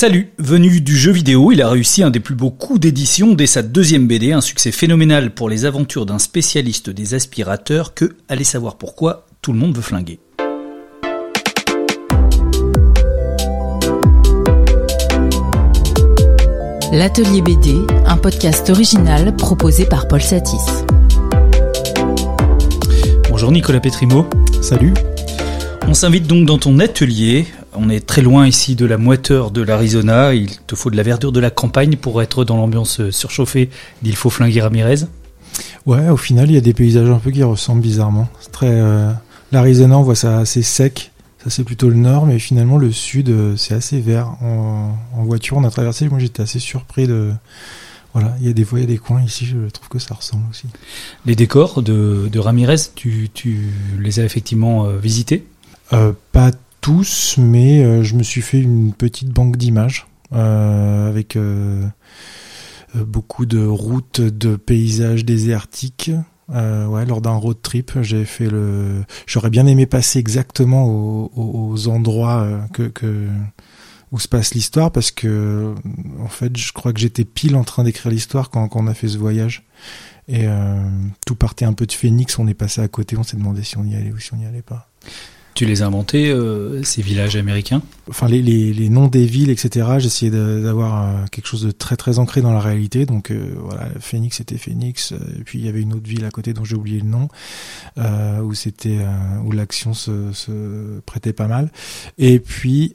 Salut, venu du jeu vidéo, il a réussi un des plus beaux coups d'édition dès sa deuxième BD, un succès phénoménal pour les aventures d'un spécialiste des aspirateurs que, allez savoir pourquoi, tout le monde veut flinguer. L'Atelier BD, un podcast original proposé par Paul Satis. Bonjour Nicolas Petrimo. Salut. On s'invite donc dans ton atelier on est très loin ici de la moiteur de l'Arizona. Il te faut de la verdure de la campagne pour être dans l'ambiance euh, surchauffée d'Il faut flinguer Ramirez. Ouais, au final, il y a des paysages un peu qui ressemblent bizarrement. C'est très euh, l'Arizona, on voit ça assez sec. Ça c'est plutôt le nord, mais finalement le sud, euh, c'est assez vert. En, voiture, on a traversé. Moi, j'étais assez surpris de. Voilà, il y a des fois, il y a des coins ici. Je trouve que ça ressemble aussi. Les décors de, Ramirez, tu, les as effectivement visités? Pas tous, mais euh, je me suis fait une petite banque d'images euh, avec euh, beaucoup de routes, de paysages désertiques. ouais, lors d'un road trip, j'ai fait le. J'aurais bien aimé passer exactement aux, endroits que, où se passe l'histoire parce que en fait, je crois que j'étais pile en train d'écrire l'histoire quand, quand, on a fait ce voyage. Et tout partait un peu de Phoenix, on est passé à côté, on s'est demandé si on y allait ou si on n'y allait pas. Tu les as inventés, euh, ces villages américains Enfin, les, les, les, noms des villes, etc. J'essayais d'avoir euh, quelque chose de très très ancré dans la réalité. Donc euh, voilà, Phoenix c'était Phoenix. Et puis il y avait une autre ville à côté dont j'ai oublié le nom, où c'était où l'action se, se, prêtait pas mal. Et puis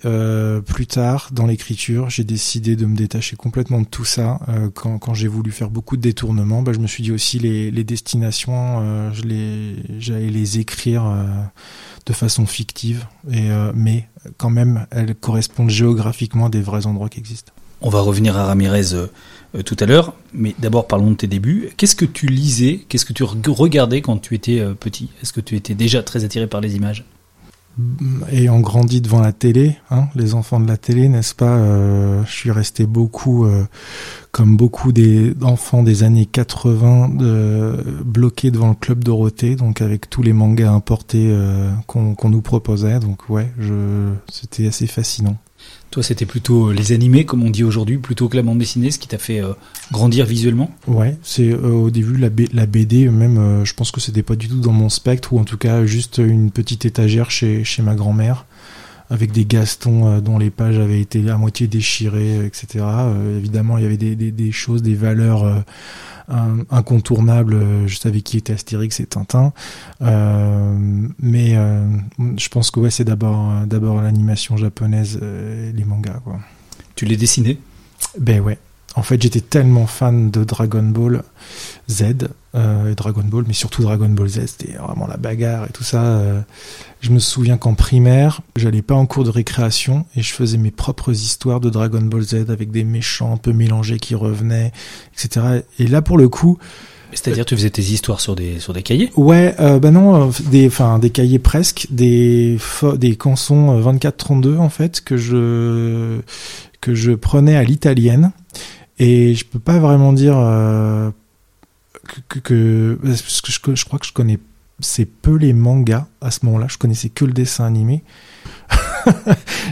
plus tard, dans l'écriture, j'ai décidé de me détacher complètement de tout ça. quand quand j'ai voulu faire beaucoup de détournements, bah, je me suis dit aussi les, les destinations, je les j'allais les écrire de façon fictive, et, euh, mais quand même, elles correspondent géographiquement à des vrais endroits qui existent. On va revenir à Ramirez euh, euh, tout à l'heure, mais d'abord parlons de tes débuts. Qu'est-ce que tu lisais, qu'est-ce que tu regardais quand tu étais petit? Est-ce que tu étais déjà très attiré par les images? Ayant grandi devant la télé, hein, les enfants de la télé, n'est-ce pas? Euh, Je suis resté beaucoup, euh, comme beaucoup des enfants des années 80, euh, bloqués devant le club Dorothée, donc avec tous les mangas importés euh, qu'on nous proposait. Donc ouais, je, c'était assez fascinant. Toi, c'était plutôt euh, les animés, comme on dit aujourd'hui, plutôt que la bande dessinée, ce qui t'a fait euh, grandir visuellement? Ouais, c'est euh, au début la, la BD, même, je pense que c'était pas du tout dans mon spectre, ou en tout cas juste une petite étagère chez, chez ma grand-mère, avec des Gastons dont les pages avaient été à moitié déchirées, etc. évidemment, il y avait des, des, des choses, des valeurs incontournable. Euh, je savais qui était Astérix et Tintin, euh, mais euh, je pense que ouais, c'est d'abord d'abord l'animation japonaise, les mangas quoi. Tu les dessinais Ben ouais. En fait, j'étais tellement fan de Dragon Ball Z, euh, Dragon Ball, mais surtout Dragon Ball Z, c'était vraiment la bagarre et tout ça. Euh. je me souviens qu'en primaire, j'allais pas en cours de récréation et je faisais mes propres histoires de Dragon Ball Z avec des méchants un peu mélangés qui revenaient, etc. Et là, pour le coup, c'est-à-dire, tu faisais tes histoires sur des sur des cahiers? Ouais, euh, bah non, euh, des enfin des cahiers presque, des des cançons 24-32 en fait que je que je prenais à l'italienne et je peux pas vraiment dire euh, que, que, parce que je, je, crois que je connais c'est peu les mangas à ce moment-là. Je connaissais que le dessin animé.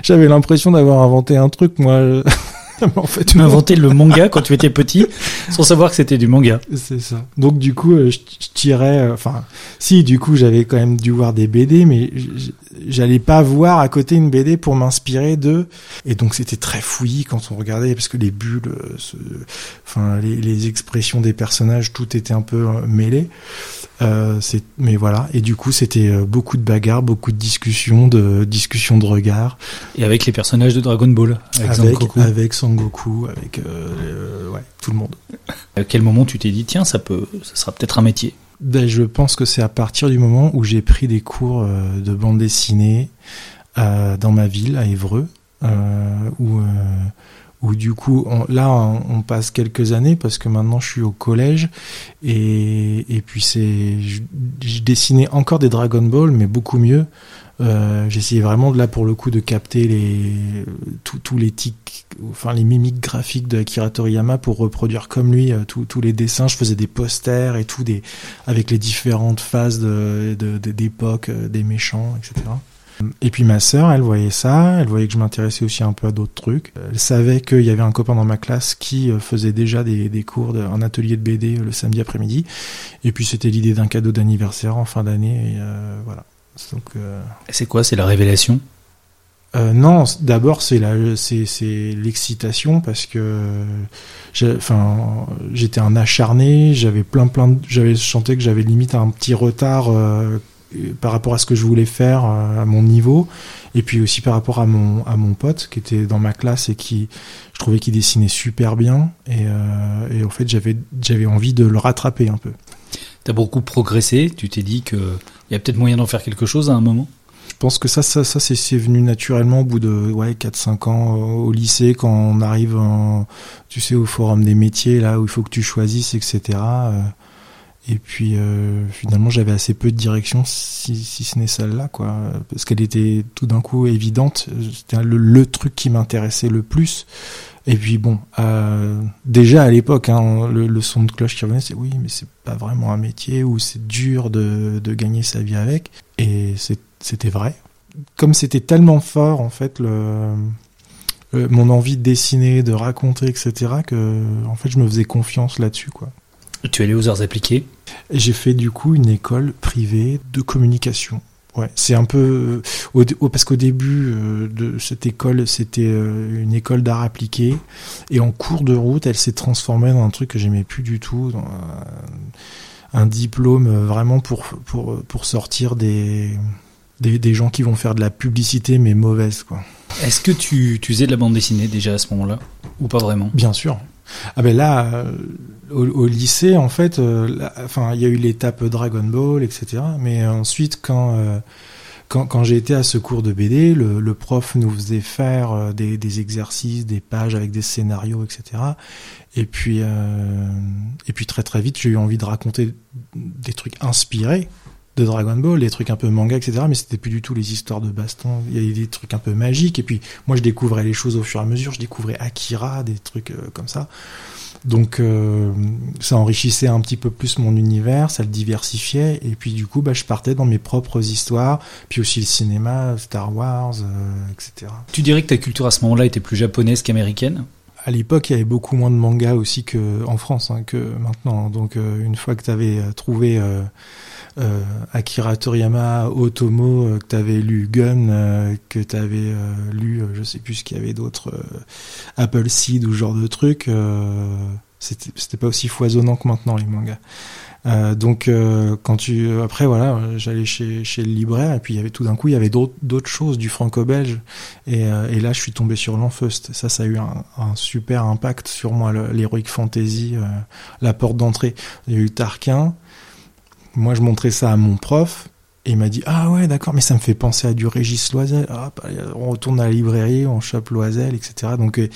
J'avais l'impression d'avoir inventé un truc moi. en fait, tu m'as inventé le manga quand tu étais petit, sans savoir que c'était du manga. C'est ça. Donc du coup, euh, je, tirais. Euh, enfin, si, du coup, j'avais quand même dû voir des BD, mais j'allais pas voir à côté une BD pour m'inspirer de. Et donc c'était très fouillis quand on regardait, parce que les bulles, euh, enfin les, les, expressions des personnages, tout était un peu mêlé. Euh, mais voilà. Et du coup, c'était beaucoup de bagarres, beaucoup de discussions, de discussions de regards. Et avec les personnages de Dragon Ball, avec, avec, avec Goku, avec euh, ouais, tout le monde. À quel moment tu t'es dit tiens ça peut, ça sera peut-être un métier? Ben, je pense que c'est à partir du moment où j'ai pris des cours euh, de bande dessinée euh, dans ma ville à Évreux, où où du coup là on, passe quelques années parce que maintenant je suis au collège et, et puis c'est je, je, dessinais encore des Dragon Ball mais beaucoup mieux euh, J'essayais vraiment de là pour le coup de capter les tous les tics, enfin les mimiques graphiques de Akira Toriyama pour reproduire comme lui euh, tous les dessins. Je faisais des posters et tout des avec les différentes phases de d'époque de, euh, des méchants, etc. Et puis ma sœur, elle voyait ça, elle voyait que je m'intéressais aussi un peu à d'autres trucs. Elle savait qu'il y avait un copain dans ma classe qui euh, faisait déjà des, des cours, de, un atelier de BD le samedi après-midi. Et puis c'était l'idée d'un cadeau d'anniversaire en fin d'année. Euh, voilà. Donc, euh... C'est quoi C'est la révélation? Euh, non, d'abord c'est la, c'est, c'est l'excitation parce que, enfin, j'étais un acharné, j'avais plein plein, de, j'avais chanté que j'avais limite un petit retard euh, par rapport à ce que je voulais faire euh, à mon niveau, et puis aussi par rapport à mon à mon pote qui était dans ma classe et qui, je trouvais qu'il dessinait super bien, et, euh, et en fait j'avais j'avais envie de le rattraper un peu. T'as beaucoup progressé, tu t'es dit que il y a peut-être moyen d'en faire quelque chose à un moment? Je pense que ça, ça, ça c'est venu naturellement au bout de ouais, 4-5 ans au lycée, quand on arrive, tu sais, au forum des métiers, là où il faut que tu choisisses, etc. Et puis euh, finalement, j'avais assez peu de direction, si, ce n'est celle-là, quoi, parce qu'elle était tout d'un coup évidente. C'était le, truc qui m'intéressait le plus. Et puis bon, euh, déjà à l'époque, hein, le, le, son de cloche qui revenait, c'est oui, mais c'est pas vraiment un métier où c'est dur de, de gagner sa vie avec. Et c'était vrai. Comme c'était tellement fort, en fait, le, le, mon envie de dessiner, de raconter, etc., que en fait, je me faisais confiance là-dessus, quoi. Tu es allé aux arts appliqués? J'ai fait du coup une école privée de communication. Ouais, c'est un peu au, au, parce qu'au début euh, de cette école, c'était euh, une école d'art appliqué, et en cours de route, elle s'est transformée dans un truc que j'aimais plus du tout, dans un, un, diplôme vraiment pour pour pour sortir des, des des gens qui vont faire de la publicité mais mauvaise quoi. Est-ce que tu tu faisais de la bande dessinée déjà à ce moment-là? Ou pas vraiment? Bien sûr. Ah ben là, euh, au, lycée, en fait, euh, il y a eu l'étape Dragon Ball, etc. Mais ensuite, quand euh, quand, quand j'ai été à ce cours de BD, le, prof nous faisait faire des, des, exercices, des pages avec des scénarios, etc. Et puis et puis très très vite, j'ai eu envie de raconter des trucs inspirés de Dragon Ball, des trucs un peu manga, etc. Mais c'était plus du tout les histoires de baston. Il y avait des trucs un peu magiques. Et puis moi, je découvrais les choses au fur et à mesure. Je découvrais Akira, des trucs euh, comme ça. Donc euh, ça enrichissait un petit peu plus mon univers, ça le diversifiait. Et puis du coup, bah, je partais dans mes propres histoires. Puis aussi le cinéma, Star Wars, euh, etc. Tu dirais que ta culture à ce moment-là était plus japonaise qu'américaine? À l'époque, il y avait beaucoup moins de mangas aussi que en France hein, que maintenant. Donc, euh, une fois que tu avais trouvé euh, euh, Akira Toriyama, Otomo, euh, que tu avais lu Gun, euh, que tu avais lu, je sais plus ce qu'il y avait d'autre, Apple Seed ou genre de trucs, c'était pas aussi foisonnant que maintenant les mangas. Euh, donc euh, quand tu après voilà j'allais chez chez le libraire et puis il y avait tout d'un coup il y avait d'autres d'autres choses du franco-belge. Et, euh, et là je suis tombé sur l'Enfeust ça ça a eu un, un super impact sur moi l'heroic fantasy la porte d'entrée. Il y a eu Tarquin moi je montrais ça à mon prof et il m'a dit ah ouais d'accord mais ça me fait penser à du Régis Loisel. Ah, bah, on retourne à la librairie on chope Loisel etc donc euh,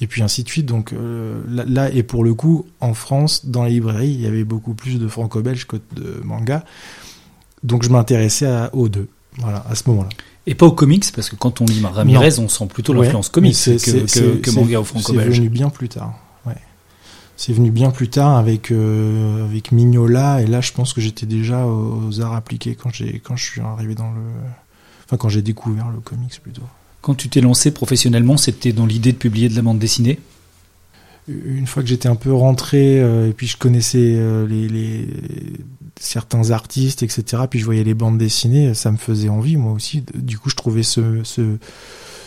et puis ainsi de suite. Donc euh, là, là, et pour le coup en France dans la librairie il y avait beaucoup plus de franco-belge que de manga donc je m'intéressais aux deux. Voilà à ce moment-là. Et pas aux comics parce que quand on lit Ramirez non. on sent plutôt l'influence ouais, comics que, que, que, manga au franco-belge. c'est venu bien plus tard c'est venu bien plus tard avec euh, avec Mignola et là je pense que j'étais déjà aux arts appliqués quand j'ai quand je suis arrivé dans le enfin quand j'ai découvert le comics plutôt. Quand tu t'es lancé professionnellement, c'était dans l'idée de publier de la bande dessinée? Une fois que j'étais un peu rentré euh, et puis je connaissais euh, les, les certains artistes etc. Puis je voyais les bandes dessinées, ça me faisait envie moi aussi. Du coup je trouvais ce ce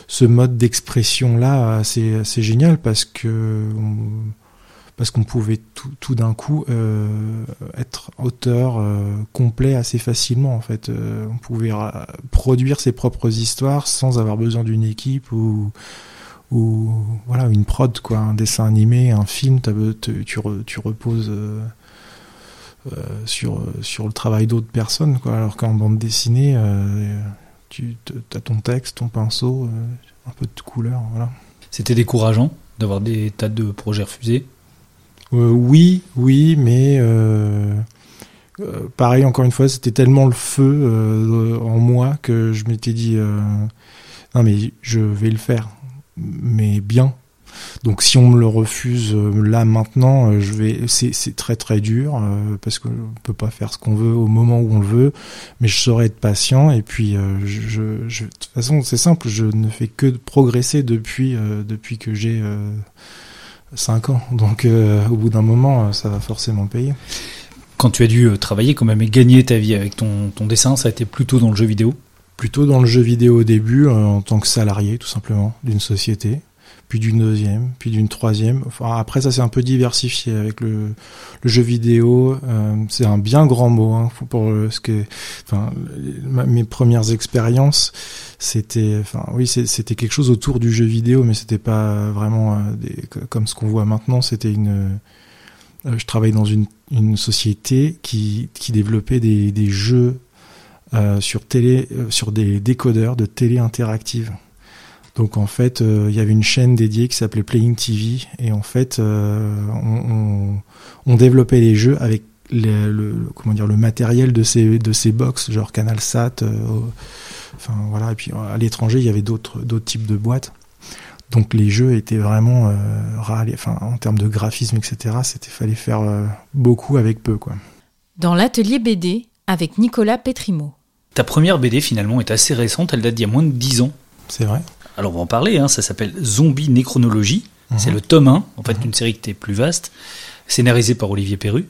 ce mode d'expression là assez assez génial parce que on, parce qu'on pouvait tout, d'un coup euh, être auteur euh, complet assez facilement en fait. Euh, on pouvait produire ses propres histoires sans avoir besoin d'une équipe ou voilà une prod quoi, un dessin animé, un film, tu, tu, reposes sur sur le travail d'autres personnes quoi. Alors qu'en bande dessinée, tu as ton texte, ton pinceau, un peu de couleur, voilà. C'était décourageant d'avoir des tas de projets refusés oui, oui, mais euh, euh, pareil, encore une fois, c'était tellement le feu euh, en moi que je m'étais dit non mais je vais le faire, mais bien. Donc si on me le refuse là maintenant, je vais, c'est très très dur parce qu'on peut pas faire ce qu'on veut au moment où on le veut, mais je saurais être patient et puis je, je, de toute façon c'est simple, je ne fais que progresser depuis depuis que j'ai 5 ans. Donc au bout d'un moment, ça va forcément payer. Quand tu as dû travailler quand même et gagner ta vie avec ton, ton dessin, ça a été plutôt dans le jeu vidéo? Plutôt dans le jeu vidéo au début, en tant que salarié tout simplement d'une société puis d'une deuxième, puis d'une troisième. Après, ça s'est un peu diversifié avec le, le jeu vidéo. Euh, c'est un bien grand mot hein, pour ce que. Enfin, mes premières expériences, c'était, enfin, oui, c'était quelque chose autour du jeu vidéo, mais c'était pas vraiment euh, des, comme ce qu'on voit maintenant. C'était une. Euh, je travaillais dans une, une société qui, qui développait des, des jeux euh, sur télé, sur des décodeurs de télé interactive. Donc en fait, euh, il y avait une chaîne dédiée qui s'appelait Playing TV et en fait, euh, on, on, développait les jeux avec le, comment dire le matériel de ces de ces box genre Canal Sat. Euh, enfin voilà. Et puis à l'étranger, il y avait d'autres d'autres types de boîtes. Donc les jeux étaient vraiment euh, enfin en termes de graphisme, etc. C'était fallait faire beaucoup avec peu quoi. Dans l'atelier BD avec Nicolas Petrimo. Ta première BD finalement est assez récente, elle date d'il y a moins de 10 ans. C'est vrai. Alors on va en parler, hein, ça s'appelle Zombie Néchronologie. Mhm. C'est le tome 1, en fait, d'une série qui était plus vaste, scénarisée par Olivier Perru.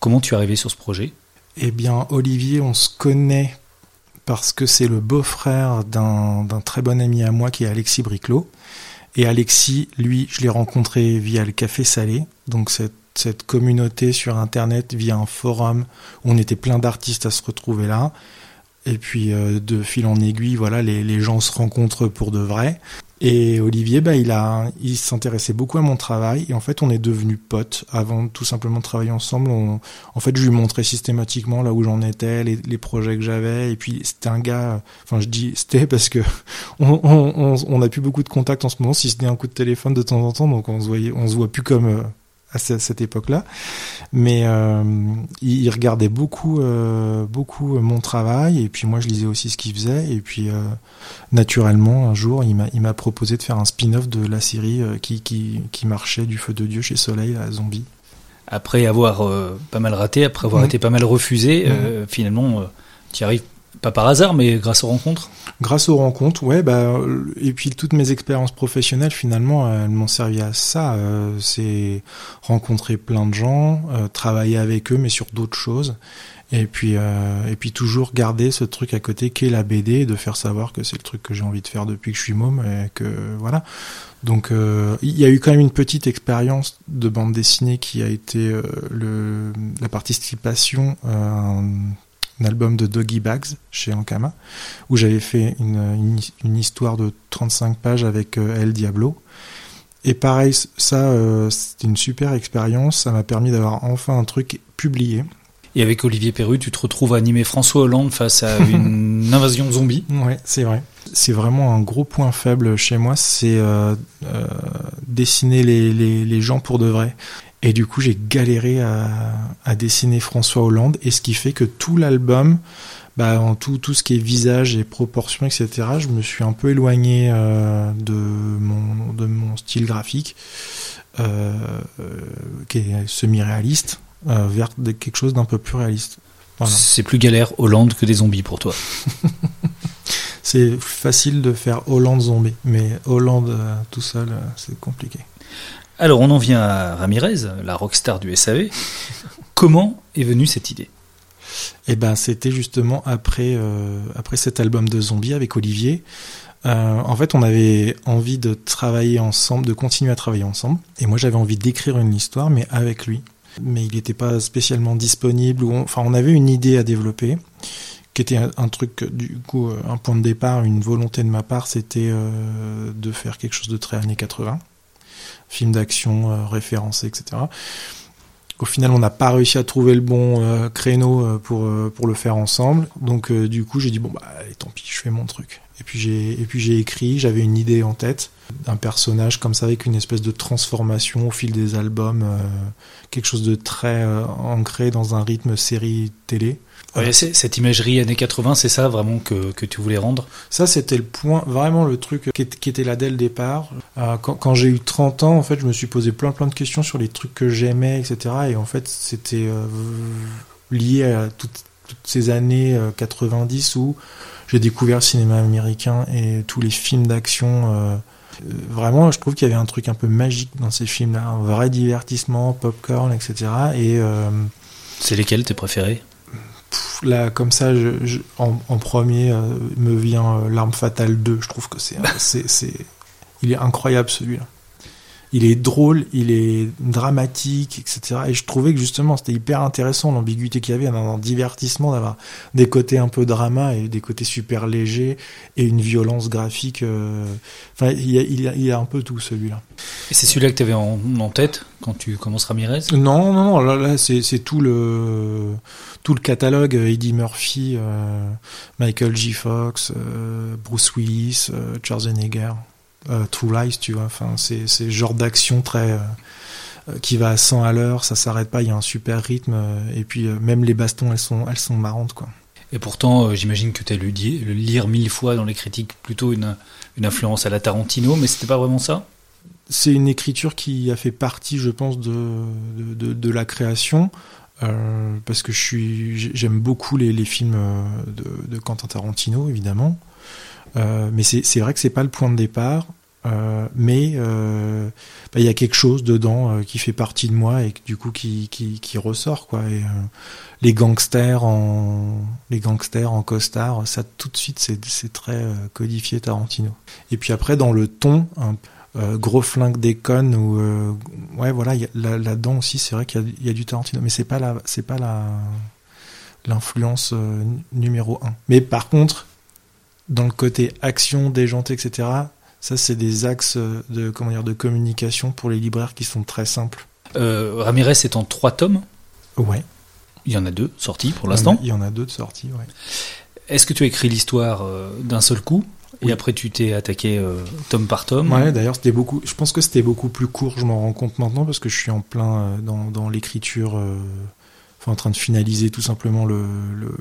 Comment tu es arrivé sur ce projet? Eh bien, Olivier, on se connaît parce que c'est le beau-frère d'un très bon ami à moi qui est Alexis Briclot. Et Alexis, lui, je l'ai rencontré via le Café Salé, donc cette, cette communauté sur Internet, via un forum où on était plein d'artistes à se retrouver là. Et puis euh, de fil en aiguille, voilà, les, les, gens se rencontrent pour de vrai. Et Olivier, bah, il a, il s'intéressait beaucoup à mon travail. Et en fait, on est devenus potes avant tout simplement de travailler ensemble. On, en fait, je lui montrais systématiquement là où j'en étais, les, les, projets que j'avais. Et puis c'était un gars. Enfin, je dis c'était parce que on, on, on, a plus beaucoup de contacts en ce moment, si ce n'est un coup de téléphone de temps en temps. Donc on se voyait, on se voit plus comme euh, à cette époque-là. Mais euh, il, regardait beaucoup, euh, beaucoup mon travail, et puis moi je lisais aussi ce qu'il faisait. Et puis euh, naturellement, un jour, il m'a, proposé de faire un spin-off de la série qui, qui, qui, marchait du feu de Dieu chez Soleil à Zombie. Après avoir pas mal raté, après avoir mmh. été pas mal refusé, mmh. finalement, tu arrives pas par hasard, mais grâce aux rencontres Grâce aux rencontres, ouais. Bah, et puis toutes mes expériences professionnelles, finalement, elles m'ont servi à ça. Euh, c'est rencontrer plein de gens, euh, travailler avec eux, mais sur d'autres choses. Et puis, euh, et puis toujours garder ce truc à côté qu'est la BD, de faire savoir que c'est le truc que j'ai envie de faire depuis que je suis môme, et que voilà. Donc, il y a eu quand même une petite expérience de bande dessinée qui a été le, la participation un album de Doggy Bags chez Ankama, où j'avais fait une, une, histoire de 35 pages avec euh, El Diablo. Et pareil, ça, euh, c'était une super expérience. Ça m'a permis d'avoir enfin un truc publié. Et avec Olivier Perru, tu te retrouves à animer François Hollande face à une invasion zombie. Ouais, c'est vrai. C'est vraiment un gros point faible chez moi, c'est euh, euh dessiner les, les, les, gens pour de vrai. Et du coup, j'ai galéré à, dessiner François Hollande, et ce qui fait que tout l'album, bah, en tout, tout ce qui est visage et proportions, etc., je me suis un peu éloigné euh, de, mon, de mon style graphique, euh, euh, qui est semi-réaliste, vers quelque chose d'un peu plus réaliste. C'est plus galère Hollande que des zombies pour toi. c'est facile de faire Hollande zombie, mais Hollande tout seul, c'est compliqué. Alors on en vient à Ramirez, la rockstar du SAV. Comment est venue cette idée? Eh ben c'était justement après euh, après cet album de Zombie avec Olivier. Euh, en fait, on avait envie de travailler ensemble, de continuer à travailler ensemble. Et moi, j'avais envie d'écrire une histoire, mais avec lui. Mais il n'était pas spécialement disponible. Enfin, on avait une idée à développer, qui était un, truc, du coup, un point de départ, une volonté de ma part, c'était euh, de faire quelque chose de très années 80 film d'action euh, référencé, etc. Au final, on n'a pas réussi à trouver le bon euh, créneau euh, pour, pour le faire ensemble. Donc, du coup, j'ai dit, bon, bah, allez, tant pis, je fais mon truc. Et puis, j'ai, et puis, j'ai écrit, j'avais une idée en tête. d'un personnage comme ça avec une espèce de transformation au fil des albums, quelque chose de très ancré dans un rythme série télé. Ouais, cette imagerie années 80, c'est ça vraiment que, que tu voulais rendre? Ça, c'était le point, vraiment le truc qui, qui était là dès le départ. Euh, quand, quand j'ai eu 30 ans, en fait, je me suis posé plein plein de questions sur les trucs que j'aimais, etc. Et en fait, c'était euh, lié à toutes, toutes ces années 90 où j'ai découvert le cinéma américain et tous les films d'action euh, vraiment, je trouve qu'il y avait un truc un peu magique dans ces films-là, un vrai divertissement, popcorn, etc. Et euh, c'est lesquels tes préférés? Là, comme ça, je, en, premier euh, me vient L'arme fatale 2. Je trouve que c'est, c'est, il est incroyable celui-là il est drôle, il est dramatique, etc. Et je trouvais que justement c'était hyper intéressant l'ambiguïté qu'il y avait dans le divertissement d'avoir des côtés un peu drama et des côtés super légers et une violence graphique. Euh, enfin, il y, a, il, y a, un peu tout celui-là. Et c'est celui-là que tu avais en, tête quand tu commences Ramirez? Non, non, non. Là, là c'est tout le tout le catalogue Eddie Murphy, euh, Michael G. Fox, euh, Bruce Willis, Schwarzenegger euh, True Lies, tu vois. Enfin, c'est c'est genre d'action très euh, euh, qui va à 100 à l'heure, ça s'arrête pas, il y a un super rythme et puis même les bastons, elles sont elles sont marrantes quoi. Et pourtant, j'imagine que tu as lu le lire mille fois dans les critiques plutôt une, une influence à la Tarantino, mais c'était pas vraiment ça? C'est une écriture qui a fait partie, je pense, de, de, de, la création, euh, parce que je suis, j'aime beaucoup les, les films de, de, Quentin Tarantino, évidemment. Euh, mais c'est vrai que c'est pas le point de départ. Euh, mais euh, bah, il y a quelque chose dedans qui fait partie de moi et du coup qui, qui, ressort quoi. Les gangsters en les gangsters en costard, ça tout de suite c'est très codifié Tarantino. Et puis après dans le ton, gros flingue déconne ou ouais voilà là-dedans aussi c'est vrai qu'il y, a du Tarantino, mais c'est pas c'est pas la l'influence numéro un. Mais par contre dans le côté action, déjanté, etc. Ça, c'est des axes de, comment dire, de communication pour les libraires qui sont très simples. Euh, Ramirez est en trois tomes Ouais. Il y en a deux sortis pour l'instant Il y en a deux de sortis, ouais. Est-ce que tu as écrit l'histoire euh, d'un seul coup et après tu t'es attaqué euh, tome par tome? Ouais, d'ailleurs c'était beaucoup. Je pense que c'était beaucoup plus court. Je m'en rends compte maintenant parce que je suis en plein dans, dans l'écriture en train de finaliser tout simplement le,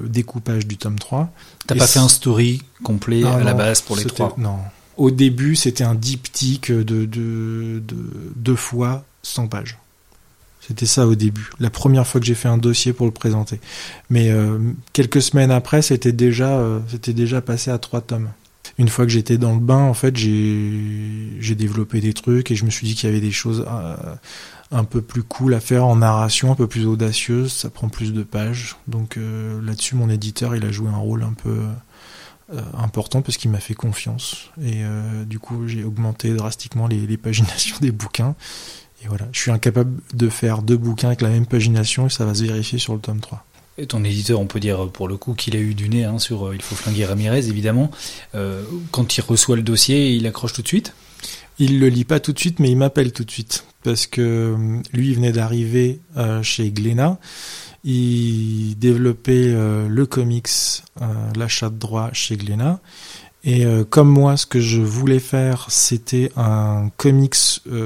découpage du tome 3. T'as pas fait un story complet à la base pour les trois Non. Au début, c'était un diptyque de, de, deux fois 100 pages. C'était ça au début, la première fois que j'ai fait un dossier pour le présenter. Mais euh, quelques semaines après, c'était déjà, euh, c'était déjà passé à trois tomes. Une fois que j'étais dans le bain, en fait, j'ai développé des trucs et je me suis dit qu'il y avait des choses euh, un peu plus cool à faire en narration, un peu plus audacieuse, ça prend plus de pages. Donc euh, là-dessus, mon éditeur, il a joué un rôle un peu euh, important parce qu'il m'a fait confiance. Et euh, du coup, j'ai augmenté drastiquement les, paginations des bouquins. Et voilà, je suis incapable de faire deux bouquins avec la même pagination et ça va se vérifier sur le tome 3. Et ton éditeur, on peut dire pour le coup qu'il a eu du nez hein, sur Il faut flinguer Ramirez, évidemment. quand il reçoit le dossier, il accroche tout de suite? Il le lit pas tout de suite, mais il m'appelle tout de suite parce que euh, lui il venait d'arriver euh, chez Glénat. Il développait euh, le comics, l'achat de droit chez Glénat. Et comme moi, ce que je voulais faire, c'était un comics,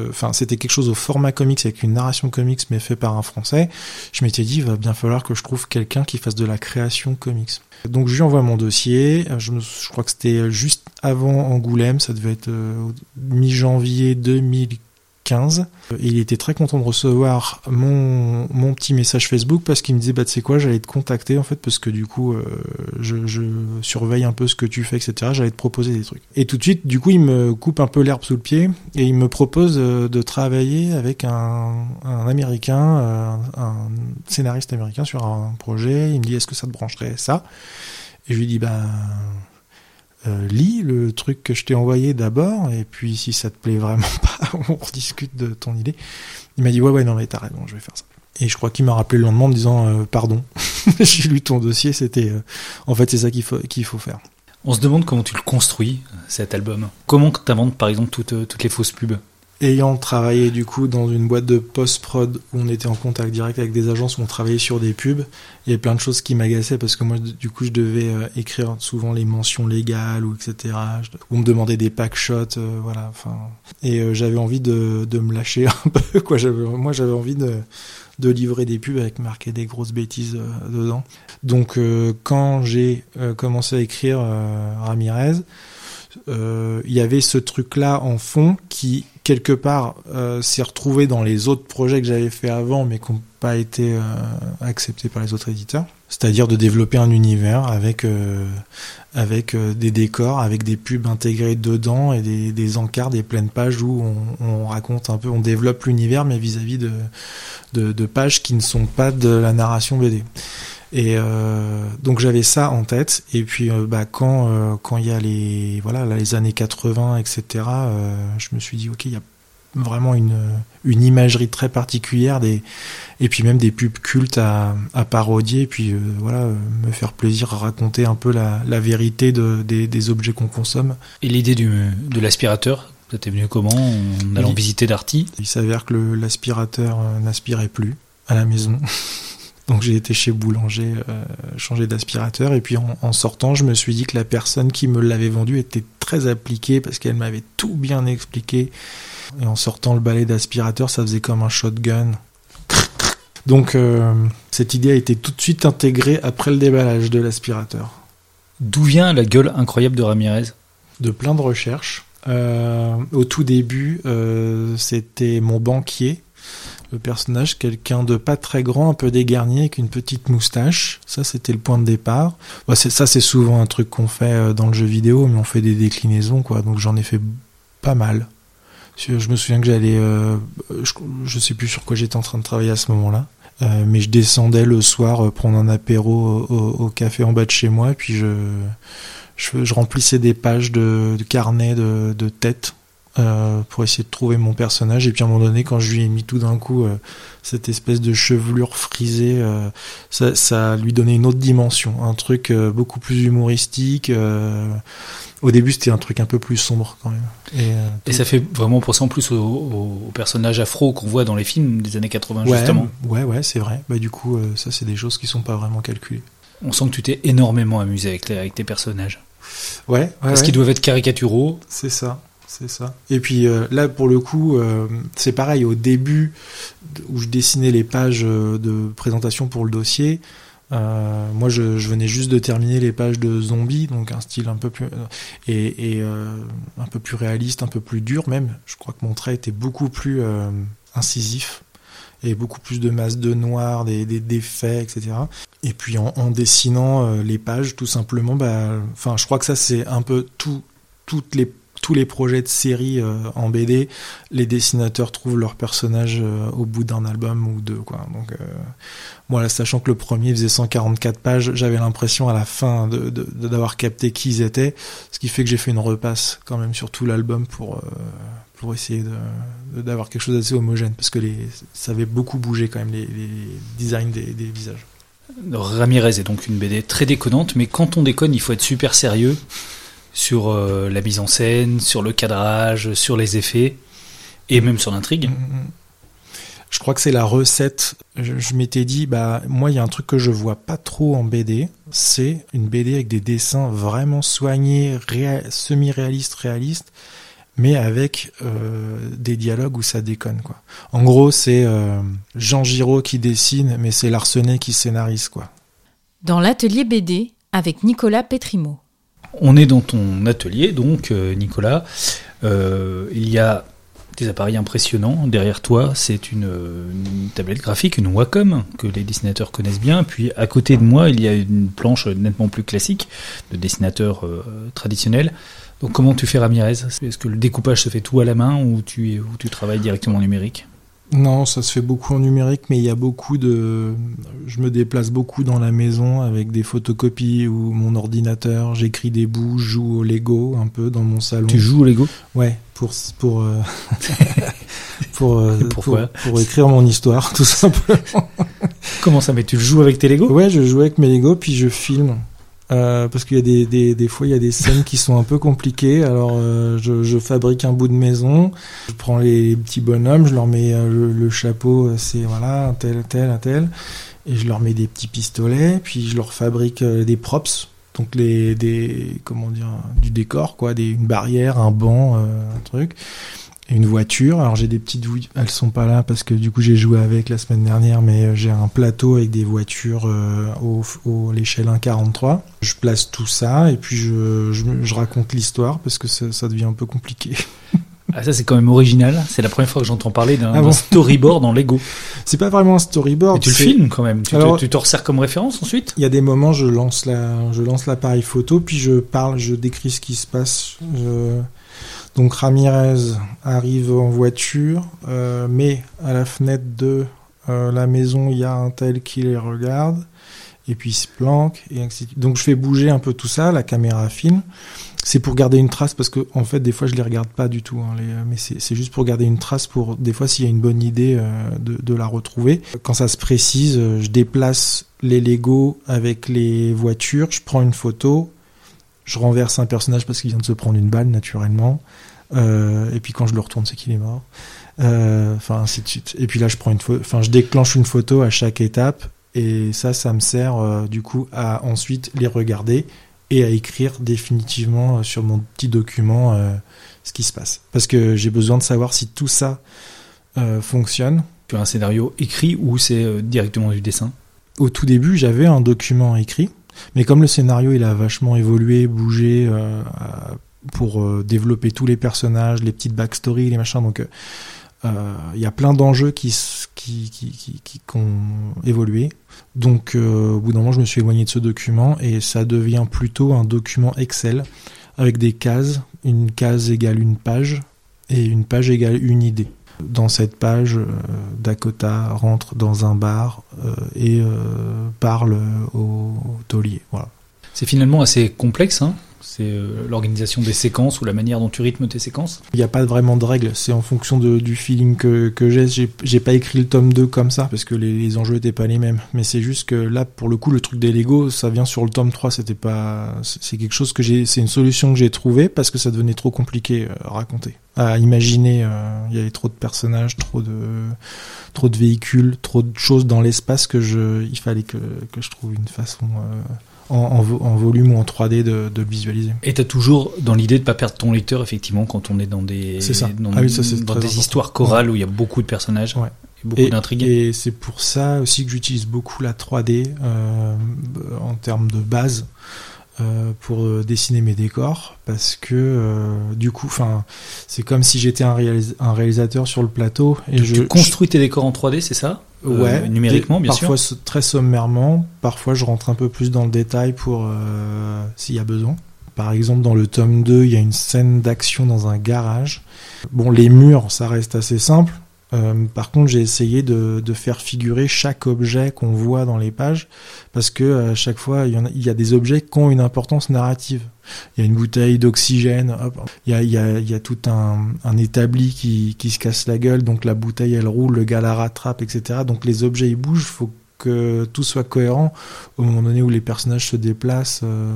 enfin c'était quelque chose au format comics avec une narration comics mais fait par un Français. Je m'étais dit, il va bien falloir que je trouve quelqu'un qui fasse de la création comics. Donc je lui envoie mon dossier. Je, je crois que c'était juste avant Angoulême, ça devait être euh, mi-janvier 2015. Il était très content de recevoir mon, mon petit message Facebook parce qu'il me disait bah tu sais quoi j'allais te contacter en fait parce que du coup euh, je, surveille un peu ce que tu fais etc j'allais te proposer des trucs. Et tout de suite du coup il me coupe un peu l'herbe sous le pied et il me propose euh, de travailler avec un, un américain un scénariste américain sur un projet. Il me dit est-ce que ça te brancherait ça? Et je lui dis bah euh, lis le truc que je t'ai envoyé d'abord, et puis si ça te plaît vraiment pas, on rediscute de ton idée. Il m'a dit ouais ouais non mais t'as raison, je vais faire ça. Et je crois qu'il m'a rappelé le lendemain en disant euh, pardon, j'ai lu ton dossier, c'était euh, en fait c'est ça qu'il faut faut faire. On se demande comment tu le construis cet album. Comment tu inventes par exemple toutes, toutes les fausses pubs? Ayant travaillé du coup dans une boîte de post-prod où on était en contact direct avec des agences où on travaillait sur des pubs, il y avait plein de choses qui m'agaçaient parce que moi du coup je devais euh, écrire souvent les mentions légales ou etc. Ou me demander des pack shots, euh, voilà. Enfin, et euh, j'avais envie de, de me lâcher un peu quoi. Moi j'avais envie de de livrer des pubs avec marqué des grosses bêtises dedans. Donc quand j'ai commencé à écrire Ramirez, il y avait ce truc-là en fond qui quelque part euh, s'est retrouvé dans les autres projets que j'avais fait avant mais qui n'ont pas été euh, acceptés par les autres éditeurs. C'est-à-dire de développer un univers avec euh, avec des décors, avec des pubs intégrés dedans et des, encarts, des pleines pages où on, on raconte un peu, on développe l'univers mais vis-à-vis de pages qui ne sont pas de la narration BD. Et euh, donc j'avais ça en tête. Et puis euh, bah, quand euh, quand il y a les voilà les années 80 etc. je me suis dit ok il y a vraiment une une imagerie très particulière des et puis même des pubs cultes à, à parodier. Et puis voilà me faire plaisir à raconter un peu la, la vérité de, des, des objets qu'on consomme. Et l'idée du de l'aspirateur ça t'est venu comment en allant visiter Darty? Il s'avère que l'aspirateur n'aspirait plus à la maison. Donc j'ai été chez Boulanger euh, changer d'aspirateur et puis en, en, sortant, je me suis dit que la personne qui me l'avait vendu était très appliquée parce qu'elle m'avait tout bien expliqué. Et en sortant le balai d'aspirateur, ça faisait comme un shotgun. Donc euh, cette idée a été tout de suite intégrée après le déballage de l'aspirateur. D'où vient la gueule incroyable de Ramirez? De plein de recherches. Euh, au tout début, euh, c'était mon banquier le personnage, quelqu'un de pas très grand, un peu dégarni, avec une petite moustache. Ça, c'était le point de départ. Bah, ça, c'est souvent un truc qu'on fait euh, dans le jeu vidéo, mais on fait des déclinaisons, quoi. Donc j'en ai fait pas mal. Je me souviens que j'allais, euh, je, je, sais plus sur quoi j'étais en train de travailler à ce moment-là, euh, mais je descendais le soir prendre un apéro au, café en bas de chez moi, et puis je remplissais des pages de, de carnet de, de tête euh, pour essayer de trouver mon personnage. Et puis à un moment donné, quand je lui ai mis tout d'un coup euh, cette espèce de chevelure frisée, euh, ça, ça, lui donnait une autre dimension, un truc beaucoup plus humoristique. Au début, c'était un truc un peu plus sombre quand même. Et, et ça fait vraiment penser en plus au, au, personnage afro qu'on voit dans les films des années 80 ouais, justement. Ouais, ouais, c'est vrai. Bah du coup, ça c'est des choses qui sont pas vraiment calculées. On sent que tu t'es énormément amusé avec, les, avec tes personnages. Ouais, ouais Parce qu'ils doivent être caricaturaux. C'est ça. C'est ça. Et puis euh, là, pour le coup, euh, c'est pareil. Au début, où je dessinais les pages euh, de présentation pour le dossier, moi, je, venais juste de terminer les pages de zombies, donc un style un peu plus et, un peu plus réaliste, un peu plus dur même. Je crois que mon trait était beaucoup plus incisif et beaucoup plus de masse de noir, des, des etc. Et puis en, dessinant les pages, tout simplement, bah, je crois que ça c'est un peu tout, toutes les tous les projets de série euh, en BD, les dessinateurs trouvent leur personnage euh, au bout d'un album ou deux. Donc, euh, moi, sachant que le premier faisait 144 pages, j'avais l'impression à la fin d'avoir capté qui ils étaient, ce qui fait que j'ai fait une repasse quand même sur tout l'album pour, pour essayer d'avoir quelque chose d'assez homogène, parce que ça avait beaucoup bougé quand même les, designs des, des visages. Ramirez est donc une BD très déconnante, mais quand on déconne, il faut être super sérieux sur euh, la mise en scène, sur le cadrage, sur les effets et même sur l'intrigue. Je crois que c'est la recette. Je, je m'étais dit, bah moi il y a un truc que je vois pas trop en BD, c'est une BD avec des dessins vraiment soignés, semi-réalistes, réalistes, mais avec euh, des dialogues où ça déconne quoi. En gros, c'est euh, Jean Giraud qui dessine, mais c'est Larsenet qui scénarise quoi. Dans l'atelier BD avec Nicolas Petrimo. On est dans ton atelier, donc, euh, Nicolas. Euh, il y a des appareils impressionnants. Derrière toi, c'est une, tablette graphique, une Wacom, que les dessinateurs connaissent bien. Puis à côté de moi, il y a une planche nettement plus classique de dessinateur euh, traditionnel. Donc comment tu fais Ramirez? Est-ce que le découpage se fait tout à la main ou tu, travailles directement en numérique? Non, ça se fait beaucoup en numérique, mais il y a beaucoup de. Je me déplace beaucoup dans la maison avec des photocopies ou mon ordinateur. J'écris des bouts, je joue au Lego un peu dans mon salon. Tu joues au Lego? Ouais, pour pour euh... pour, euh, pour, pour écrire mon histoire, tout simplement. Comment ça Mais tu joues avec tes Lego? Ouais, je joue avec mes Lego, puis je filme. Euh, parce qu'il y a des, des, des fois il y a des scènes qui sont un peu compliquées. Alors euh, je, je fabrique un bout de maison, je prends les petits bonhommes, je leur mets euh, le, le chapeau, c'est voilà un tel, tel, un tel, et je leur mets des petits pistolets, puis je leur fabrique euh, des props, donc les des comment dire du décor quoi, des, une barrière, un banc, euh, un truc une voiture. Alors j'ai des petites, elles sont pas là parce que du coup j'ai joué avec la semaine dernière, mais euh, j'ai un plateau avec des voitures euh, au, au l'échelle 1.43. Je place tout ça et puis je, je, je raconte l'histoire parce que ça, ça devient un peu compliqué. Ah, ça, c'est quand même original. C'est la première fois que j'entends parler d'un Ah bon? storyboard en Lego. C'est pas vraiment un storyboard. Tu le filmes quand même. Tu, Alors- te, tu te resserres comme référence ensuite? Il y a des moments, je lance la, je lance l'appareil photo, puis je parle, je décris ce qui se passe. Je- Donc Ramirez arrive en voiture, euh, mais à la fenêtre de euh, la maison, il y a un tel qui les regarde, et puis il se planque, et ainsi de suite. Donc je fais bouger un peu tout ça, la caméra filme. C'est pour garder une trace, parce que en fait, des fois, je les regarde pas du tout, hein, les- mais c'est juste pour garder une trace, pour des fois, s'il y a une bonne idée, euh, de, de la retrouver. Quand ça se précise, euh, je déplace les Lego avec les voitures, je prends une photo, je renverse un personnage parce qu'il vient de se prendre une balle naturellement, euh, et puis quand je le retourne, c'est qu'il est mort. Euh, Enfin, ainsi de suite. Et puis là, je prends une photo, enfin, je déclenche une photo à chaque étape, et ça, ça me sert euh, du coup à ensuite les regarder et à écrire définitivement sur mon petit document euh, ce qui se passe. Parce que j'ai besoin de savoir si tout ça euh, fonctionne. Tu as un scénario écrit ou c'est euh, directement du dessin? Au tout début, j'avais un document écrit, mais comme le scénario il a vachement évolué, bougé euh, pour euh, développer tous les personnages, les petites backstories, les machins, donc euh, il y a plein d'enjeux qui, qui, qui, qui, qui- ont évolué. Donc au bout d'un moment, je me suis éloigné de ce document et ça devient plutôt un document Excel avec des cases. Une case égale une page et une page égale une idée. Dans cette page, euh, Dakota rentre dans un bar euh, et euh, parle au, au taulier. Voilà. C'est finalement assez complexe. Hein c'est euh, l'organisation des séquences ou la manière dont tu rythmes tes séquences. Il n'y a pas vraiment de règles, c'est en fonction du feeling que, j'ai. j'ai. Pas écrit le tome 2 comme ça, parce que les, enjeux étaient pas les mêmes. Mais c'est juste que là, pour le coup, le truc des Lego, ça vient sur le tome 3, c'était pas. C'est quelque chose que j'ai. C'est une solution que j'ai trouvée parce que ça devenait trop compliqué euh, à raconter. À imaginer, euh, il y avait trop de personnages, trop de, trop de véhicules, trop de choses dans l'espace que je. Il fallait que, je trouve une façon. En, en, vo- en volume ou en 3D de, de le visualiser. Et t'as toujours dans l'idée de pas perdre ton lecteur effectivement quand on est dans des C'est ça. dans, Ah oui, ça, dans des histoires chorales où il y a beaucoup de personnages Ouais. et beaucoup Et, d'intrigues. et c'est pour ça aussi que j'utilise beaucoup la 3D euh, en termes de base euh, pour euh, dessiner mes décors parce que euh, du coup, enfin, c'est comme si j'étais un, réalis- un réalisateur sur le plateau et je tu construis tes décors en 3D, c'est ça? Euh, Ouais, numériquement, bien sûr. parfois très sommairement, parfois je rentre un peu plus dans le détail pour euh, s'il y a besoin. Par exemple, dans le tome 2, il y a une scène d'action dans un garage. Bon, les murs, ça reste assez simple. Euh, par contre, j'ai essayé de, de faire figurer chaque objet qu'on voit dans les pages, parce que à chaque fois, il y, en a, il y a des objets qui ont une importance narrative. Il y a une bouteille d'oxygène, il y a, il il y a tout un, un établi qui, qui se casse la gueule, donc la bouteille elle roule, le gars la rattrape, etc. Donc les objets ils bougent, faut que tout soit cohérent au moment donné où les personnages se déplacent. euh,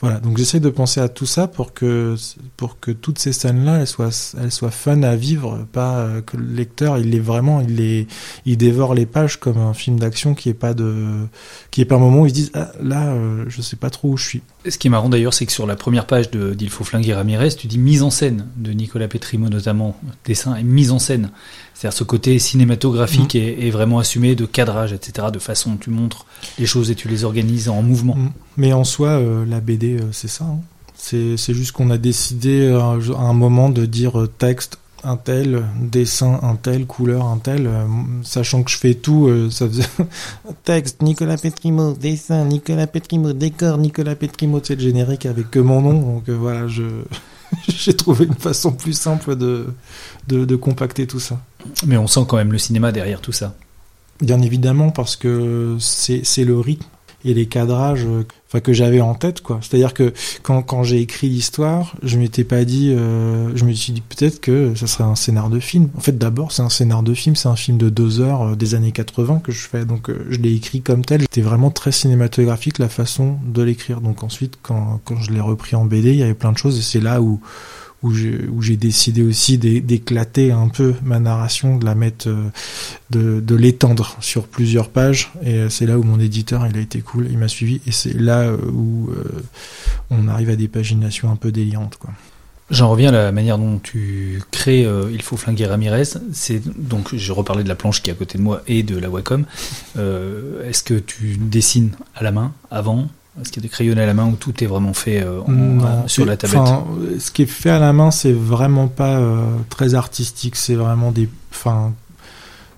voilà, donc j'essaie de penser à tout ça pour que pour que toutes ces scènes-là elles soient elles soient fun à vivre, pas euh, que le lecteur il est vraiment il les il dévore les pages comme un film d'action qui est pas de qui est pas un moment où ils se disent ah, là euh, je sais pas trop où je suis. Ce qui est marrant d'ailleurs, c'est que sur la première page de d'Il faut flinguer Ramirez, tu dis mise en scène de Nicolas Petrimo notamment, dessin et mise en scène. C'est-à-dire ce côté cinématographique Mhm. est, est vraiment assumé de cadrage, etc., de façon dont tu montres les choses et tu les organises en mouvement. Mm. Mais en soi, euh, la BD, euh, c'est ça. hein. C'est juste qu'on a décidé euh, à un moment de dire euh, texte un tel, dessin un tel, couleur un tel, euh, sachant que je fais tout, euh, ça faisait texte Nicolas Petrimo, dessin Nicolas Petrimo, décor Nicolas Petrimo, c'est le générique avec que mon nom, donc euh, voilà, je j'ai trouvé une façon plus simple de, de de compacter tout ça. Mais on sent quand même le cinéma derrière tout ça. Bien évidemment, parce que c'est c'est le rythme. Et les cadrages euh, enfin que j'avais en tête quoi. C'est à dire que quand, quand j'ai écrit l'histoire je m'étais pas dit euh, je me suis dit peut-être que ça serait un scénar de film. En fait d'abord c'est un scénar de film c'est un film de deux heures euh, des années 80 que je fais. Donc je l'ai écrit comme tel. C'était vraiment très cinématographique la façon de l'écrire. Donc ensuite quand, quand je l'ai repris en BD il y avait plein de choses et c'est là où où j'ai décidé aussi d'éclater un peu ma narration, de la mettre, euh, de, l'étendre sur plusieurs pages. Et euh, c'est là où mon éditeur, il a été cool, il m'a suivi. Et c'est là euh, où on arrive à des paginations un peu délirantes. J'en reviens à la manière dont tu crées Il faut flinguer Ramirez. C'est donc je reparlais de la planche qui est à côté de moi et de la Wacom. Est-ce que tu dessines à la main avant? Est-ce qu'il y a des crayonnés à la main où tout est vraiment fait euh, sur la tablette Ce qui est fait à la main, c'est vraiment pas euh, très artistique. C'est vraiment des. Enfin,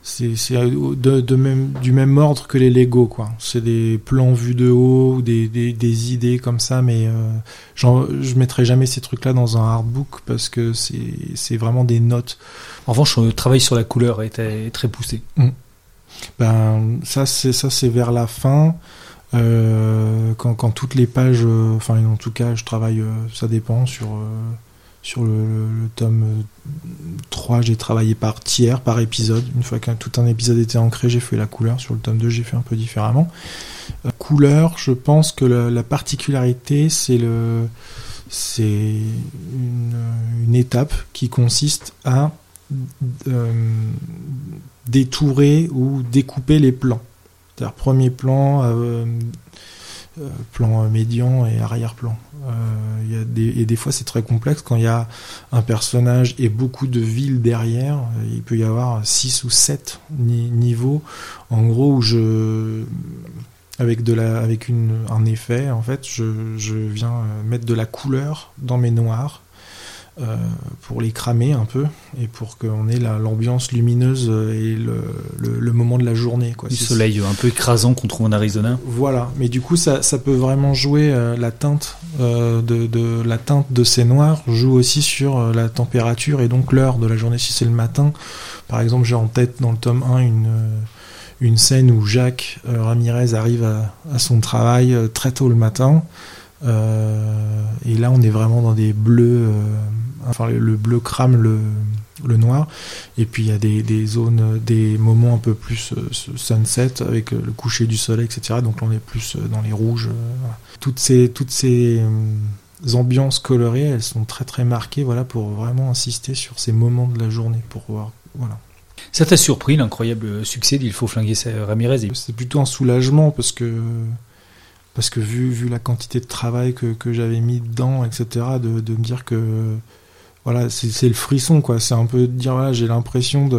c'est de, même, du même ordre que les Lego, quoi. C'est des plans vus de haut, ou des, des, idées comme ça, mais euh, je mettrai jamais ces trucs-là dans un artbook parce que c'est vraiment des notes. En revanche, le travail sur la couleur est, très poussé. Mmh. Ben, ça, c'est vers la fin. Euh, quand, quand, toutes les pages, euh, enfin en tout cas je travaille, euh, ça dépend, sur, sur le, tome 3 j'ai travaillé par tiers, par épisode. Une fois que tout un épisode était ancré, j'ai fait la couleur. Sur le tome 2 j'ai fait un peu différemment. couleur, je pense que la, particularité c'est le c'est une, une, étape qui consiste à détourer ou découper les plans. Premier plan, euh, euh, plan médian et arrière-plan. Euh, y a des, et des fois c'est très complexe quand il y a un personnage et beaucoup de villes derrière. Il peut y avoir 6 ou 7 niveaux. En gros, où je avec de la avec une, un effet en fait je, je viens mettre de la couleur dans mes noirs euh, pour les cramer un peu et pour qu'on ait l'ambiance lumineuse et le, le, moment de la journée. Quoi. Du soleil un peu écrasant qu'on trouve en Arizona. Voilà, mais du coup ça, ça peut vraiment jouer euh, la teinte euh, de, de, la teinte de ces noirs joue aussi sur la température et donc l'heure de la journée. Si c'est le matin, par exemple, j'ai en tête dans le tome 1 une une scène où Jacques Ramirez arrive à, à son travail très tôt le matin. et là, on est vraiment dans des bleus enfin le bleu crame le, le noir. Et puis il y a des, des, zones, des moments un peu plus euh, sunset avec euh, le coucher du soleil, etc. Donc on est plus euh, dans les rouges. Toutes ces, toutes ces ambiances colorées, elles sont très très marquées, voilà, pour vraiment insister sur ces moments de la journée, pour voir, voilà. Ça t'a surpris l'incroyable succès d'Il faut flinguer Ramirez? C'est plutôt un soulagement parce que parce que vu, vu la quantité de travail que, que j'avais mis dedans, etc., de, de me dire que voilà, c'est le frisson, quoi. C'est un peu de dire, j'ai l'impression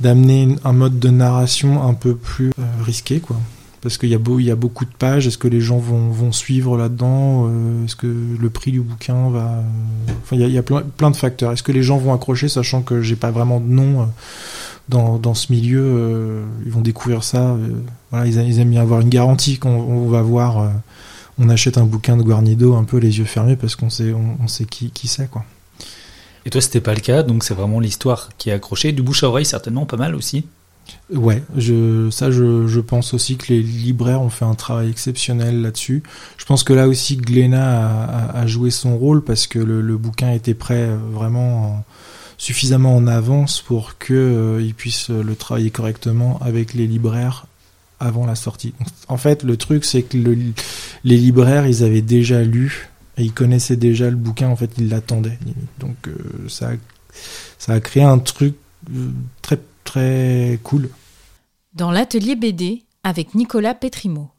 d'amener un mode de narration un peu plus euh, risqué, quoi. Parce qu'il y, a beaucoup de pages, est-ce que les gens vont, suivre là-dedans euh, Est-ce que le prix du bouquin va... Euh, enfin, il y a, plein, de facteurs. Est-ce que les gens vont accrocher, sachant que j'ai pas vraiment de nom dans, ce milieu Ils vont découvrir ça. ils, aiment bien avoir une garantie qu'on on va voir... on achète un bouquin de Guarnido un peu les yeux fermés parce qu'on sait, on, on sait qui, qui c'est, quoi. Et toi, c'était pas le cas, donc c'est vraiment l'histoire qui est accrochée. Du bouche à oreille, certainement pas mal aussi. Ouais, je, ça, je, pense aussi que les libraires ont fait un travail exceptionnel là-dessus. Je pense que là aussi, Glénat a, joué son rôle parce que le, bouquin était prêt euh, vraiment suffisamment en avance pour qu'il euh, puisse le travailler correctement avec les libraires avant la sortie. En fait, le truc, c'est que le, les libraires, ils avaient déjà lu et il connaissait déjà le bouquin, en fait, il l'attendait. Donc euh, ça, a, ça a créé un truc euh, très très cool. Dans l'atelier BD avec Nicolas Petrimo.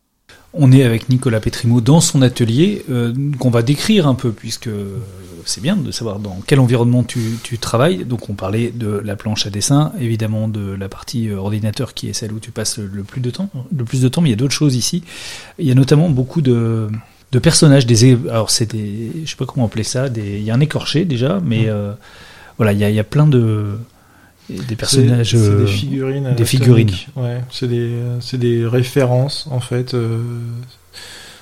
On est avec Nicolas Petrimo dans son atelier euh, qu'on va décrire un peu puisque c'est bien de savoir dans quel environnement tu, tu, travailles. Donc on parlait de la planche à dessin, évidemment de la partie ordinateur qui est celle où tu passes le, plus de temps, le plus de temps, mais il y a d'autres choses ici. Il y a notamment beaucoup de de personnages, des alors c'est des, je sais pas comment appeler ça, des, il y a un écorché déjà, mais mm. euh, voilà, il y a, y a, plein de des personnages, c'est, des figurines, des figurines. Ouais, c'est des, c'est des références en fait. Euh,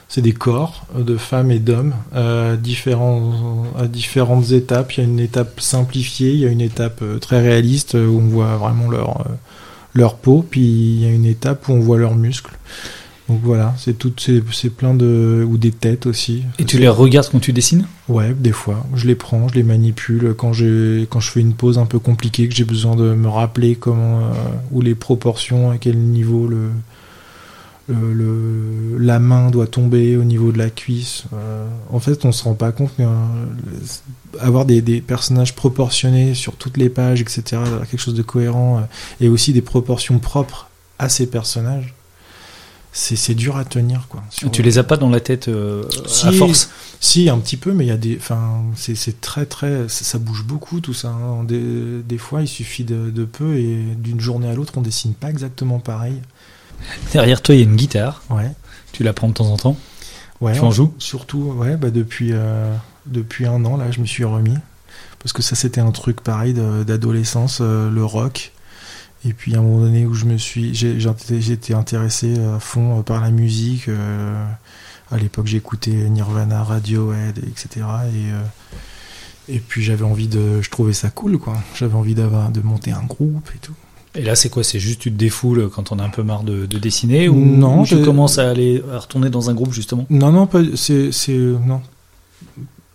c'est des corps de femmes et d'hommes à, différents, à différentes étapes. Il y a une étape simplifiée, il y a une étape euh, très réaliste où on voit vraiment leur, leur peau, puis il y a une étape où on voit leurs muscles. Donc voilà, c'est toutes c'est c'est plein de ou des têtes aussi. Et tu les regardes quand tu dessines? Ouais, des fois, je les prends, je les manipule quand j'ai quand je fais une pause un peu compliquée que j'ai besoin de me rappeler comment euh, ou les proportions à quel niveau le le, le- la main doit tomber au niveau de la cuisse. Euh, en fait, on se rend pas compte, mais euh, avoir des, des personnages proportionnés sur toutes les pages, etc., quelque chose de cohérent, et aussi des proportions propres à ces personnages, c'est c'est dur à tenir, quoi. Sur- Tu les as pas dans la tête euh, à force? Si, un petit peu, mais il y a des. Enfin, c'est c'est très, très. Ça, ça bouge beaucoup, tout ça. hein. Des, des fois, il suffit de, de peu et d'une journée à l'autre, on dessine pas exactement pareil. Derrière toi, il y a une guitare. Ouais. Tu la prends de temps en temps? ouais Tu en joues? Surtout, ouais, bah depuis, euh, depuis un an, là, je me suis remis. Parce que ça, c'était un truc pareil d'adolescence, euh, le rock. Et puis, à un moment donné où je me suis. J'étais intéressé à fond euh, par la musique. euh, à l'époque, j'écoutais Nirvana, Radiohead, etc. Et. euh, et puis j'avais envie de, je trouvais ça cool quoi. J'avais envie d'avoir, de monter un groupe et tout. Et là, c'est quoi? C'est juste tu te défoules quand on a un peu marre de, de dessiner ou Non, tu je- commences à aller à retourner dans un groupe justement? Non, non, c'est, non.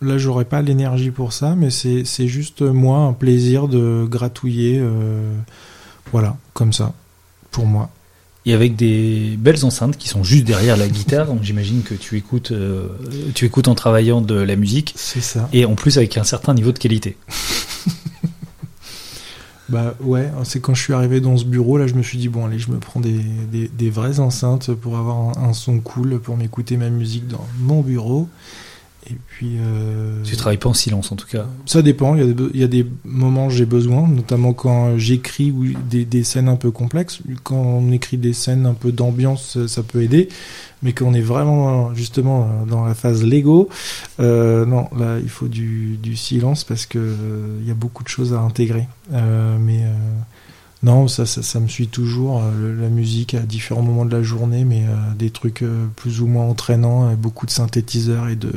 Là, j'aurais pas l'énergie pour ça, mais c'est, c'est juste moi un plaisir de gratouiller, euh, voilà, comme ça, pour moi. Et avec des belles enceintes qui sont juste derrière la guitare, donc j'imagine que tu écoutes, euh, tu écoutes en travaillant de la musique C'est ça. et en plus avec un certain niveau de qualité. Bah ouais, c'est quand je suis arrivé dans ce bureau, là, je me suis dit bon, allez, je me prends des, des, des vraies enceintes pour avoir un, un son cool, pour m'écouter ma musique dans mon bureau. Et puis. Euh, Tu travailles pas en silence en tout cas. Ça dépend, il y a des, il y a des moments où j'ai besoin, notamment quand j'écris ou des, des scènes un peu complexes. Quand on écrit des scènes un peu d'ambiance, ça- ça peut aider. Mais quand on est vraiment justement dans la phase Lego, euh, non, là il faut du, du silence parce que euh, il y a beaucoup de choses à intégrer. Euh, mais euh, non, ça, ça, ça me suit toujours, euh, la musique à différents moments de la journée, mais euh, des trucs euh, plus ou moins entraînants, beaucoup de synthétiseurs et de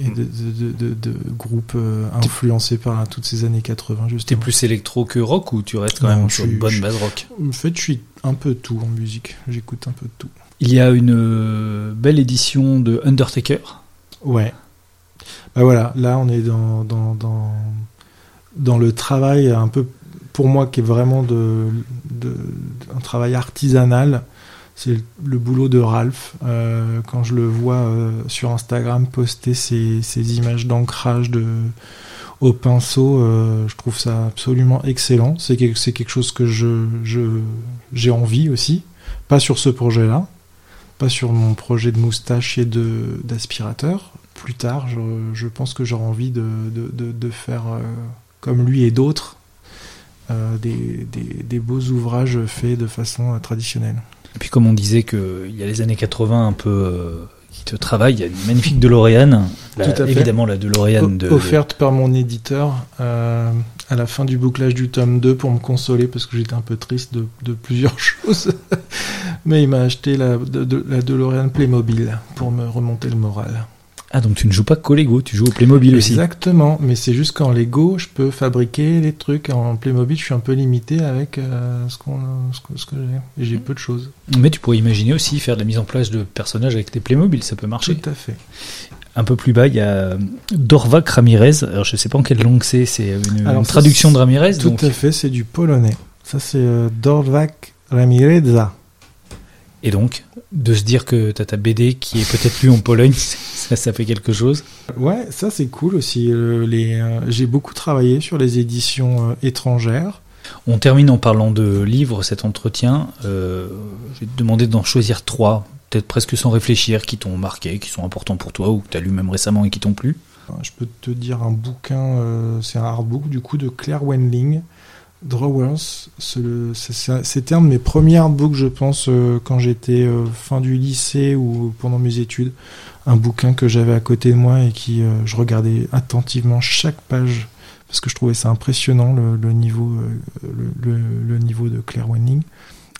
et de, de, de, de- de groupes euh, influencés par toutes ces années 80 T'es plus électro que rock ou tu restes quand Non, même sur une bonne base rock? En fait, je suis un peu tout en musique. J'écoute un peu de tout. Il y a une belle édition de Undertaker. Ouais. Bah voilà, là on est dans, dans, dans, dans le travail un peu, pour moi, qui est vraiment de, un travail artisanal. C'est le, boulot de Ralph. Euh, quand je le vois euh, sur Instagram poster ses, images d'ancrage de, au pinceau, euh, je trouve ça absolument excellent. C'est quelque, quelque chose que je, je, j'ai envie aussi. Pas sur ce projet-là, pas sur mon projet de moustache et de, d'aspirateur. Plus tard, je, je pense que j'aurai envie de, de, de, faire comme lui et d'autres des, des, des beaux ouvrages faits de façon euh, traditionnelle. Et puis comme on disait qu'il y a les années 80 un peu euh, qui te travaillent, il y a une magnifique DeLorean. La- Tout à fait. évidemment la DeLorean de... Offerte par mon éditeur euh, à la fin du bouclage du tome 2 pour me consoler parce que j'étais un peu triste de, de plusieurs choses. Mais il m'a acheté la, de, de- la DeLorean Playmobil pour me remonter le moral. Ah donc tu ne joues pas qu'au Lego, tu joues au Playmobil aussi. Exactement, mais c'est juste qu'en Lego, je peux fabriquer les trucs. En Playmobil, je suis un peu limité avec euh, ce, qu'on, ce que, ce que j'ai. J'ai peu de choses. Mais tu pourrais imaginer aussi faire de la mise en place de personnages avec des Playmobil, ça peut marcher. Tout à fait. Un peu plus bas, il y a Dorvac Ramirez. Alors je sais pas en quelle langue c'est, c'est une, Alors, une ça, traduction de Ramirez. Tout donc- à fait, c'est du polonais. Ça, c'est euh, Dorvac Ramireza. Et donc, de se dire que t'as ta BD qui est peut-être plus en Pologne, ça, ça fait quelque chose. Ouais, ça c'est cool aussi. euh, les, euh, j'ai beaucoup travaillé sur les éditions euh, étrangères. On termine en parlant de livres, cet entretien. Je vais te demander d'en choisir trois, peut-être presque sans réfléchir, qui t'ont marqué, qui sont importants pour toi, ou que t'as lu même récemment et qui t'ont plu. Je peux te dire un bouquin, c'est un artbook du coup de Claire Wendling, Drawers. C'était un de mes premiers artbooks, je pense, euh, quand j'étais euh, fin du lycée ou pendant mes études. Un bouquin que j'avais à côté de moi et qui euh, je regardais attentivement chaque page parce que je trouvais ça impressionnant le, niveau, le, niveau de Claire Wendling.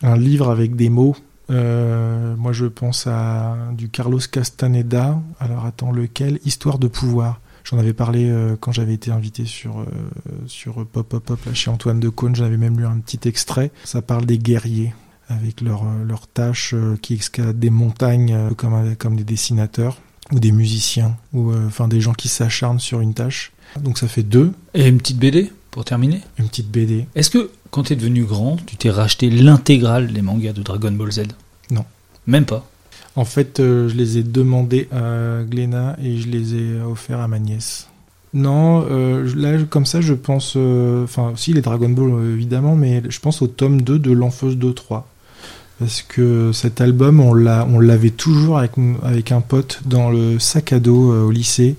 Un livre avec des mots. Moi, je pense à du Carlos Castaneda. Alors, attends, lequel? Histoire de pouvoir. J'en avais parlé euh, quand j'avais été invité sur, euh, sur Pop Pop Pop là, chez Antoine de Caunes. J'avais même lu un petit extrait. Ça parle des guerriers. avec leurs leurs tâches qui escaladent des montagnes comme comme des dessinateurs ou des musiciens ou enfin des gens qui s'acharnent sur une tâche. Donc ça fait deux. Et une petite BD pour terminer? Une petite BD. Est-ce que quand tu es devenu grand, tu t'es racheté l'intégrale des mangas de Dragon Ball Z? Non. Même pas? En fait, je les ai demandés à Gléna et je les ai offerts à ma nièce. Non, euh, là, comme ça, je pense. euh, Enfin, si, les Dragon Ball, euh, évidemment, mais je pense au tome 2 de l'Enfeuse 2-3. Parce que cet album, on l'a- on l'avait toujours avec, un pote dans le sac à dos euh, au lycée.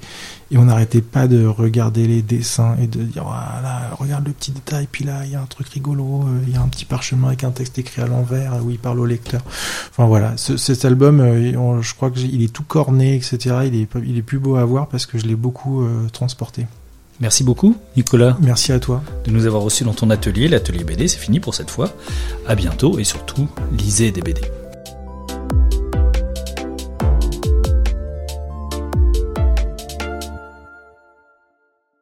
Et on n'arrêtait pas de regarder les dessins et de dire voilà, regarde le petit détail, puis là, il y a un truc rigolo, euh, il y a un petit parchemin avec un texte écrit à l'envers euh, où il parle au lecteur. Enfin voilà, ce- cet album, je crois qu'il est tout corné, etc. Il est, plus beau à voir parce que je l'ai beaucoup transporté. Merci beaucoup, Nicolas, Merci à toi. de nous avoir reçus dans ton atelier. L'atelier BD, c'est fini pour cette fois. À bientôt et surtout, lisez des BD.